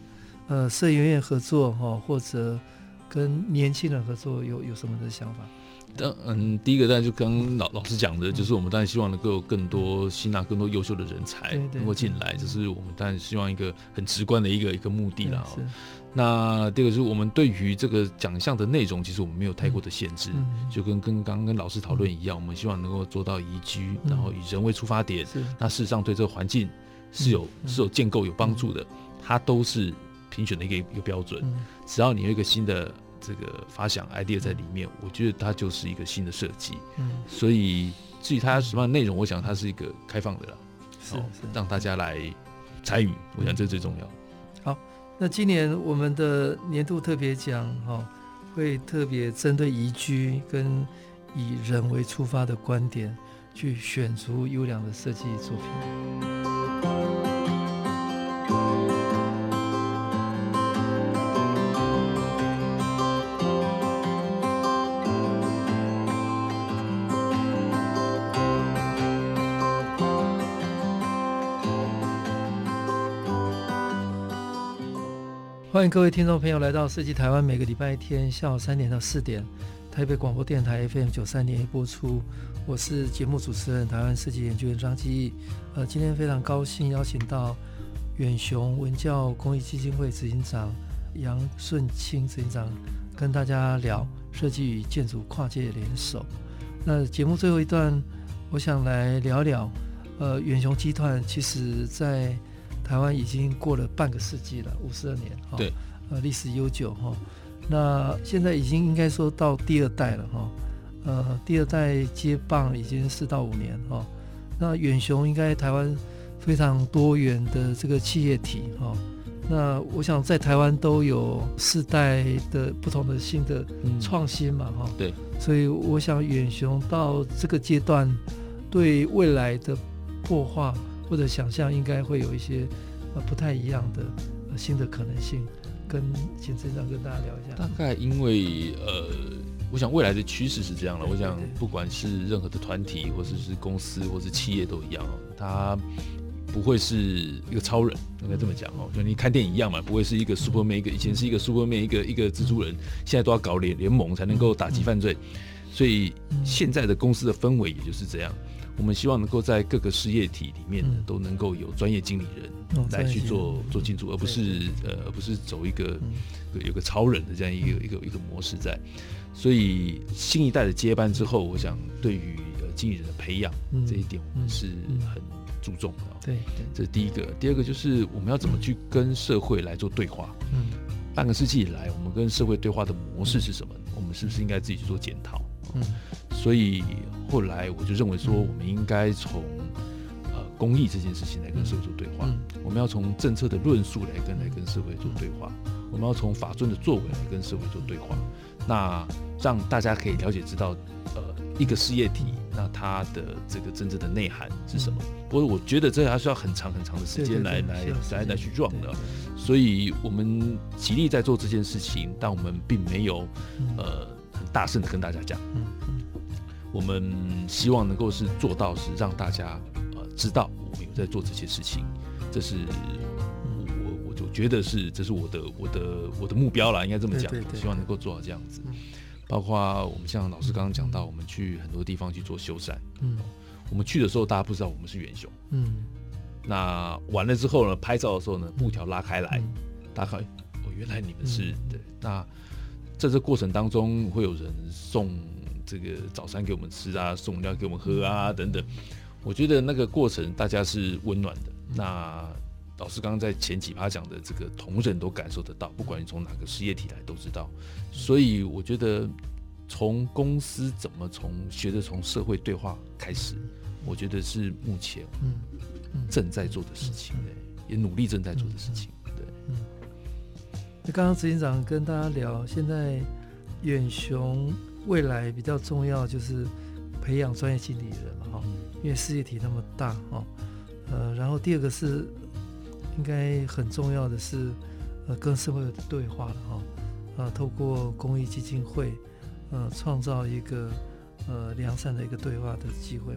呃社研院合作哈，或者跟年轻人合作有有什么的想法？当嗯，第一个当然就跟老老师讲的，就是我们当然希望能够有更多吸纳更多优秀的人才能够进来，这是我们当然希望一个很直观的一个一个目的了。那第二个就是我们对于这个奖项的内容，其实我们没有太过的限制，就跟跟刚刚跟老师讨论一样，我们希望能够做到宜居，然后以人为出发点，那事实上对这个环境。是有是有建构有帮助的，它都是评选的一个一个标准。只要你有一个新的这个发想 idea 在里面，我觉得它就是一个新的设计。嗯，所以至于它什么样的内容，我想它是一个开放的啦，是让大家来参与。我想这最重要。好，那今年我们的年度特别奖哈，会特别针对宜居跟以人为出发的观点，去选出优良的设计作品。欢迎各位听众朋友来到设计台湾，每个礼拜天下午三点到四点，台北广播电台 FM 九三点一播出。我是节目主持人台湾设计研究员张基义。呃，今天非常高兴邀请到远雄文教公益基金会执行长杨顺清执行长，跟大家聊设计与建筑跨界联手。那节目最后一段，我想来聊聊，呃，远雄集团其实在。台湾已经过了半个世纪了，五十二年哈，对，呃，历史悠久哈。那现在已经应该说到第二代了哈，呃，第二代接棒已经四到五年哈。那远雄应该台湾非常多元的这个企业体哈。那我想在台湾都有世代的不同的新的创新嘛哈。对，所以我想远雄到这个阶段，对未来的破坏。或者想象应该会有一些呃不太一样的新的可能性，跟请执行长跟大家聊一下。大概因为呃，我想未来的趋势是这样了。我想不管是任何的团体，或者是公司，或是企业都一样，它不会是一个超人，应该这么讲哦。就你看电影一样嘛，不会是一个 Superman，一个以前是一个 Superman，一个一个蜘蛛人，现在都要搞联联盟才能够打击犯罪。所以现在的公司的氛围也就是这样。我们希望能够在各个事业体里面呢，都能够有专业经理人来去做做进驻，而不是呃，而不是走一个有个超人的这样一个一个一个模式在。所以新一代的接班之后，我想对于呃经理人的培养这一点，我们是很注重的。对，这是第一个。第二个就是我们要怎么去跟社会来做对话。嗯，半个世纪以来，我们跟社会对话的模式是什么？我们是不是应该自己去做检讨？嗯。所以后来我就认为说，我们应该从呃公益这件事情来跟社会做对话。我们要从政策的论述来跟来跟社会做对话。我们要从法尊的作为来跟社会做对话。那让大家可以了解知道，呃，一个事业体，那它的这个真正的内涵是什么？不过我觉得这还是要很长很长的时间来来来来去 run 的。所以我们极力在做这件事情，但我们并没有呃很大声的跟大家讲。我们希望能够是做到，是让大家呃知道我们有在做这些事情，这是我我我就觉得是这是我的我的我的目标啦，应该这么讲，希望能够做到这样子。包括我们像老师刚刚讲到，我们去很多地方去做修缮，嗯，我们去的时候大家不知道我们是元雄，嗯，那完了之后呢，拍照的时候呢，布条拉开来，大概，哦，原来你们是对，那在这过程当中会有人送。这个早餐给我们吃啊，送饮料给我们喝啊，等等。我觉得那个过程大家是温暖的。那老师刚刚在前几趴讲的这个同仁都感受得到，不管你从哪个事业体来都知道。所以我觉得从公司怎么从学着从社会对话开始，我觉得是目前正在做的事情，也努力正在做的事情。刚刚执行长跟大家聊，现在远雄。未来比较重要就是培养专业经理人嘛，哈，因为事业体那么大，哈，呃，然后第二个是应该很重要的是，呃，跟社会的对话了，哈，呃，透过公益基金会，呃，创造一个呃良善的一个对话的机会。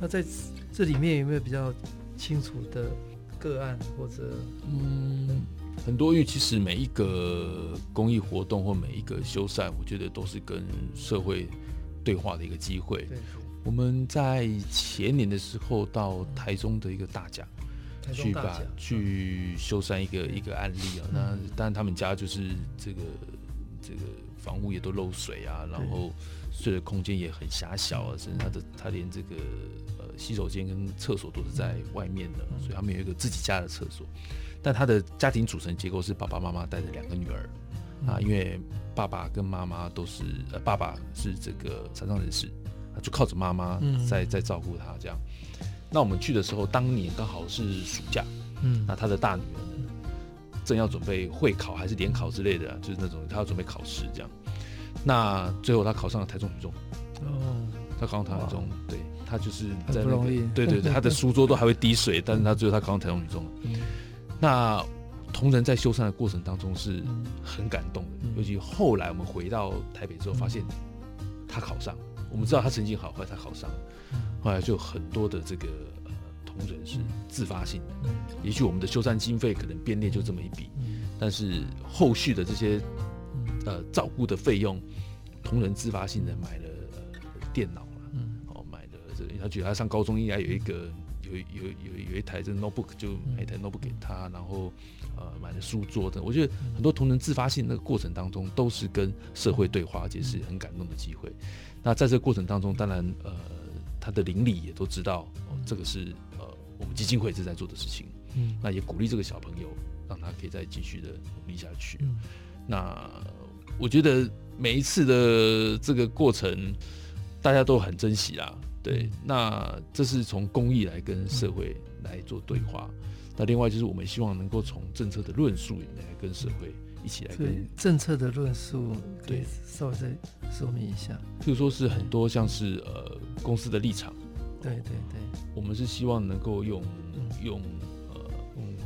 那在这里面有没有比较清楚的个案或者嗯？很多，因为其实每一个公益活动或每一个修缮，我觉得都是跟社会对话的一个机会。我们在前年的时候到台中的一个大甲去把去修缮一个一个案例啊，那当然他们家就是这个这个房屋也都漏水啊，然后睡的空间也很狭小啊，甚至他的他连这个呃洗手间跟厕所都是在外面的，所以他们有一个自己家的厕所。但他的家庭组成结构是爸爸妈妈带着两个女儿，嗯、啊，因为爸爸跟妈妈都是呃，爸爸是这个残障人士，就靠着妈妈在在照顾他这样。那我们去的时候，当年刚好是暑假，嗯，那他的大女儿呢，正要准备会考还是联考之类的，就是那种他要准备考试这样。那最后他考上了台中女中，哦，他考上台中，哇对，他就是在那个，对对对，他的书桌都还会滴水，但是他最后他考上台中女中。嗯那同仁在修缮的过程当中是很感动的，尤其后来我们回到台北之后，发现他考上，我们知道他成绩好，后来他考上，后来就很多的这个呃同仁是自发性的，也许我们的修缮经费可能编列就这么一笔，但是后续的这些呃照顾的费用，同仁自发性的买了呃电脑了，哦买了这个，他觉得他上高中应该有一个。有有有有一台这 notebook，就买一台 notebook 给他，然后呃买了书桌的。我觉得很多同仁自发性那个过程当中，都是跟社会对话，而且是很感动的机会。那在这个过程当中，当然呃他的邻里也都知道，哦，这个是呃我们基金会正在做的事情。嗯，那也鼓励这个小朋友，让他可以再继续的努力下去。那我觉得每一次的这个过程，大家都很珍惜啦。对，那这是从公益来跟社会来做对话。嗯、那另外就是我们希望能够从政策的论述里面来跟社会一起来跟政策的论述，对，稍微再说明一下。譬如说是很多像是呃公司的立场，对对对，我们是希望能够用、嗯、用呃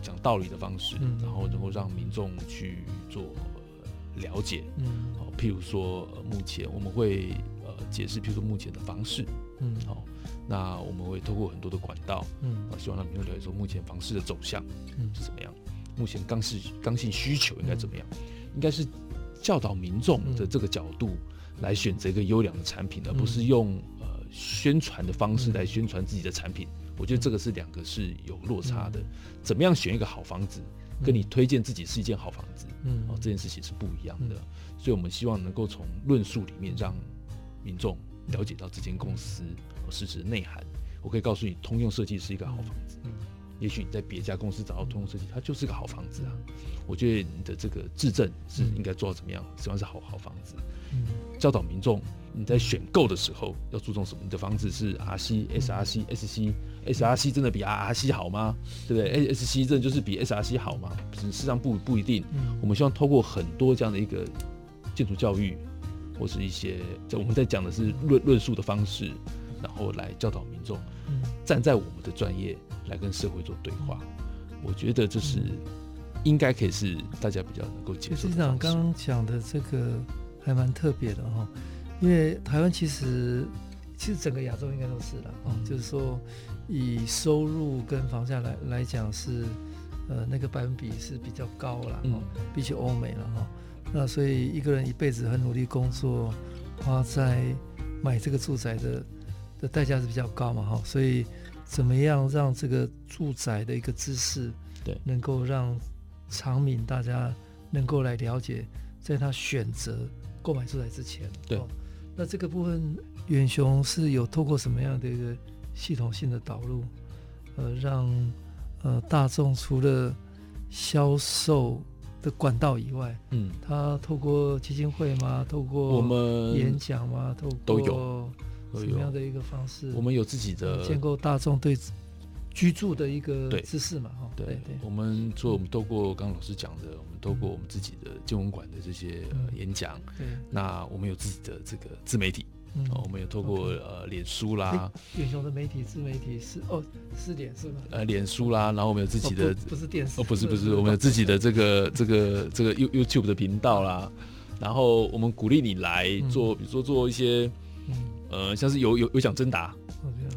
讲道理的方式，嗯、然后能够让民众去做、呃、了解。嗯，好，譬如说、呃、目前我们会呃解释，譬如说目前的方式。嗯，好，那我们会透过很多的管道，嗯，啊，希望让民众了解说目前房市的走向，嗯，是怎么样？目前刚性刚性需求应该怎么样？应该是教导民众的这个角度来选择一个优良的产品，而不是用呃宣传的方式来宣传自己的产品，我觉得这个是两个是有落差的。怎么样选一个好房子，跟你推荐自己是一间好房子，嗯，哦，这件事情是不一样的。所以我们希望能够从论述里面让民众了解到这间公司实质的内涵。我可以告诉你，通用设计是一个好房子。也许你在别家公司找到通用设计，它就是个好房子啊。我觉得你的这个质证是应该做到怎么样，什么是好好房子？教导民众你在选购的时候要注重什么？你的房子是 RC、SRC、SC、SRC 真的比 RRC 好吗？对不对？SC 真的就是比 SRC 好吗？事实上不不一定。我们希望透过很多这样的一个建筑教育，或是一些就我们在讲的是论论述的方式，然后来教导民众，站在我们的专业来跟社会做对话。我觉得这是应该可以是大家比较能够接受的。执行长刚刚讲的这个。还蛮特别的哈，因为台湾其实其实整个亚洲应该都是了哦，就是说以收入跟房价来来讲是呃那个百分比是比较高了嗯，比起欧美了哈。那所以一个人一辈子很努力工作，花在买这个住宅的的代价是比较高嘛哈。所以怎么样让这个住宅的一个知识对能够让长民大家能够来了解，在他选择。购买住宅之前，对、哦，那这个部分远雄是有透过什么样的一个系统性的导入，呃，让呃大众除了销售的管道以外，嗯，他透过基金会吗？透过我们演讲吗？透过都有什么样的一个方式？我们有自己的建构大众对。居住的一个知识嘛，哈，对对，我们做，我们透过刚刚老师讲的，我们透过我们自己的建文馆的这些呃演讲，对，那我们有自己的这个自媒体，哦，我们有透过呃脸书啦，远雄的媒体自媒体是哦是脸是吗？呃，脸书啦，然后我们有自己的不是电视哦，不是不是，我们有自己的这个这个这个 You YouTube 的频道啦，然后我们鼓励你来做，比如说做一些嗯呃像是有有有奖征答。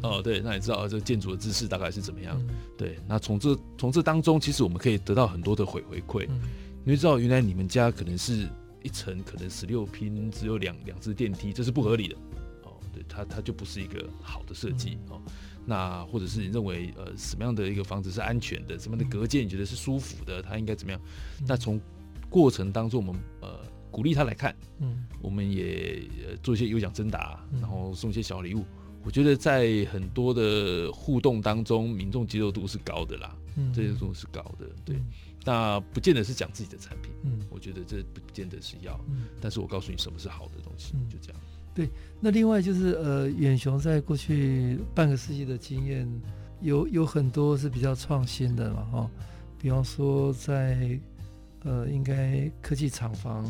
哦，对，那你知道这建筑的知识大概是怎么样？嗯、对，那从这从这当中，其实我们可以得到很多的回回馈。嗯、你会知道，原来你们家可能是一层可能十六拼，只有两两只电梯，这是不合理的。哦，对，它它就不是一个好的设计。嗯、哦，那或者是你认为呃什么样的一个房子是安全的，什么样的隔间你觉得是舒服的，它应该怎么样？嗯、那从过程当中，我们呃鼓励他来看，嗯，我们也做一些有奖征答，然后送一些小礼物。我觉得在很多的互动当中，民众接受度是高的啦，嗯，接受度是高的，对。嗯、那不见得是讲自己的产品，嗯，我觉得这不见得是要，嗯，但是我告诉你什么是好的东西，嗯、就这样。对，那另外就是呃，远雄在过去半个世纪的经验，有有很多是比较创新的嘛，哈，比方说在呃，应该科技厂房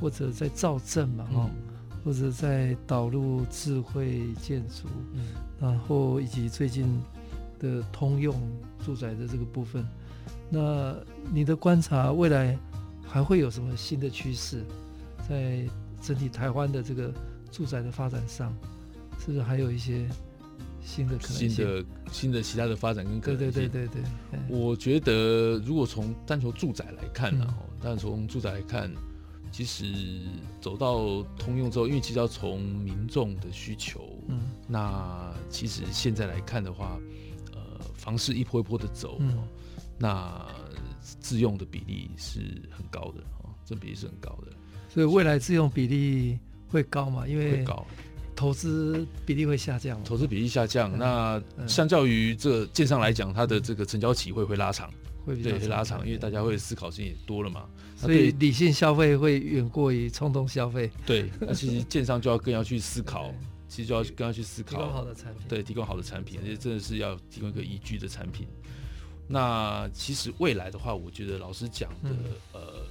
或者在造镇嘛，哈、嗯。或者在导入智慧建筑，嗯，然后以及最近的通用住宅的这个部分，那你的观察，未来还会有什么新的趋势，在整体台湾的这个住宅的发展上，是不是还有一些新的可能性？新的新的其他的发展跟可能性？对对对对对。我觉得，如果从单从住宅来看呢，单从住宅来看。其实走到通用之后，因为其实要从民众的需求，嗯，那其实现在来看的话，呃，房市一波一波的走，嗯，那自用的比例是很高的哦，这比例是很高的，所以未来自用比例会高嘛？因为高，投资比例会下降，投资比例下降，嗯，那相较于这建商来讲，它的这个成交期会会拉长。会比较对拉长，因为大家会思考性也多了嘛，所以理性消费会远过于冲动消费。对，那其实建商就要更要去思考，其实就要更要去思考，提供好的产品，对，提供好的产品，而且真的是要提供一个宜居的产品。那其实未来的话，我觉得老师讲的，嗯、呃，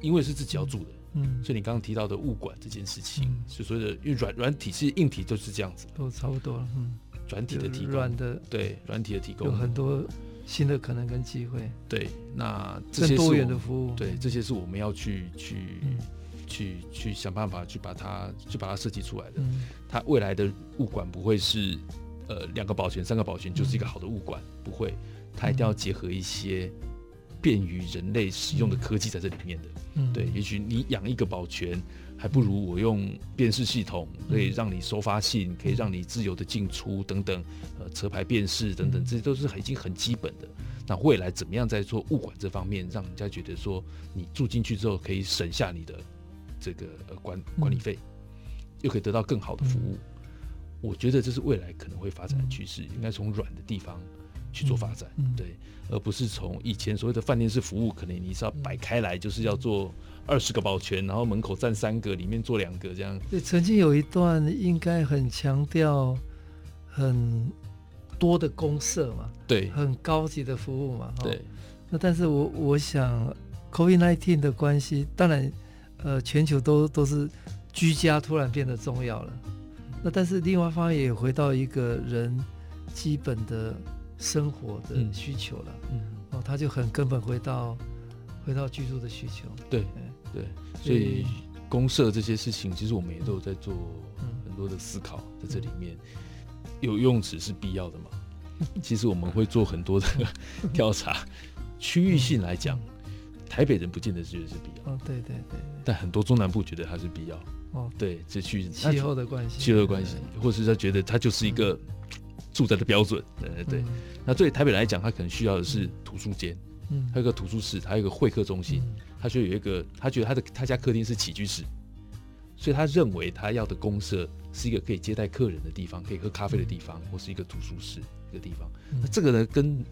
因为是自己要住的，嗯，所以你刚刚提到的物管这件事情，嗯、所以所谓的，因为软软体是硬体都是这样子，都差不多了，嗯，软体的提供，软的对，软体的提供。有很多。新的可能跟机会，对，那这些多元的服务，对，这些是我们要去去、嗯、去去想办法去把它去把它设计出来的。嗯、它未来的物管不会是呃两个保全、三个保全就是一个好的物管，嗯、不会，它一定要结合一些便于人类使用的科技在这里面的。嗯，对，也许你养一个保全，还不如我用辨识系统，可以让你收发信，可以让你自由的进出等等，呃，车牌辨识等等，这些都是已经很基本的。那未来怎么样在做物管这方面，让人家觉得说你住进去之后可以省下你的这个呃管管理费，又可以得到更好的服务？我觉得这是未来可能会发展的趋势，应该从软的地方去做发展，对，而不是从以前所谓的饭店式服务，可能你是要摆开来，就是要做二十个保全，然后门口站三个，里面坐两个这样。对，曾经有一段应该很强调很多的公社嘛，对，很高级的服务嘛，对。那但是我我想，COVID-19 的关系，当然，呃，全球都都是居家突然变得重要了。那但是另外一方面也回到一个人基本的生活的需求了，嗯，哦，他就很根本回到回到居住的需求，对，对，所以公社这些事情，其实我们也都有在做很多的思考，在这里面。有游泳池是必要的嘛？其实我们会做很多的调查，区域性来讲，台北人不见得觉得是必要，哦，对对对，但很多中南部觉得它是必要。哦，对，这去气候的关系，气候的关系，或是他觉得它就是一个住宅的标准，对对。对。那对台北来讲，他可能需要的是图书间，嗯，还有个图书室，还有一个会客中心，他就有一个，他觉得他的他家客厅是起居室，所以他认为他要的公社是一个可以接待客人的地方，可以喝咖啡的地方，或是一个图书室一个地方。那这个呢，跟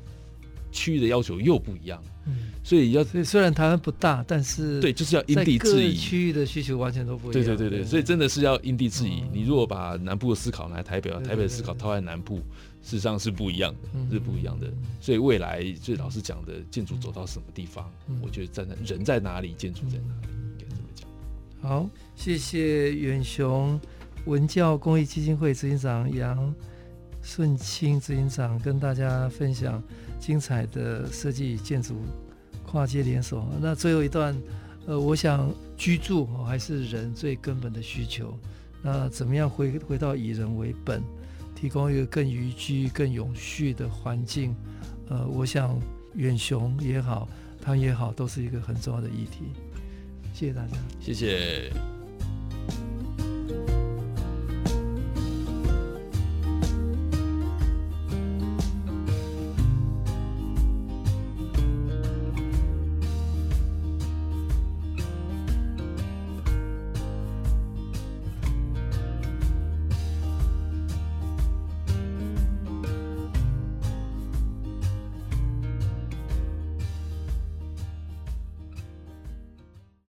区域的要求又不一样，嗯，所以要虽然台湾不大，但是对，就是要因地制宜，区域的需求完全都不一样。对对对对，所以真的是要因地制宜。你如果把南部的思考拿来台北，台北的思考套在南部，事实上是不一样的，是不一样的。所以未来最老师讲的建筑走到什么地方，我觉得站在人在哪里，建筑在哪里，应该这么讲。好，谢谢远雄文教公益基金会执行长杨顺清执行长跟大家分享。精彩的设计与建筑跨界联手。那最后一段，呃，我想居住还是人最根本的需求。那怎么样回回到以人为本，提供一个更宜居、更永续的环境。呃，我想远雄也好，它也好，都是一个很重要的议题。谢谢大家，谢谢。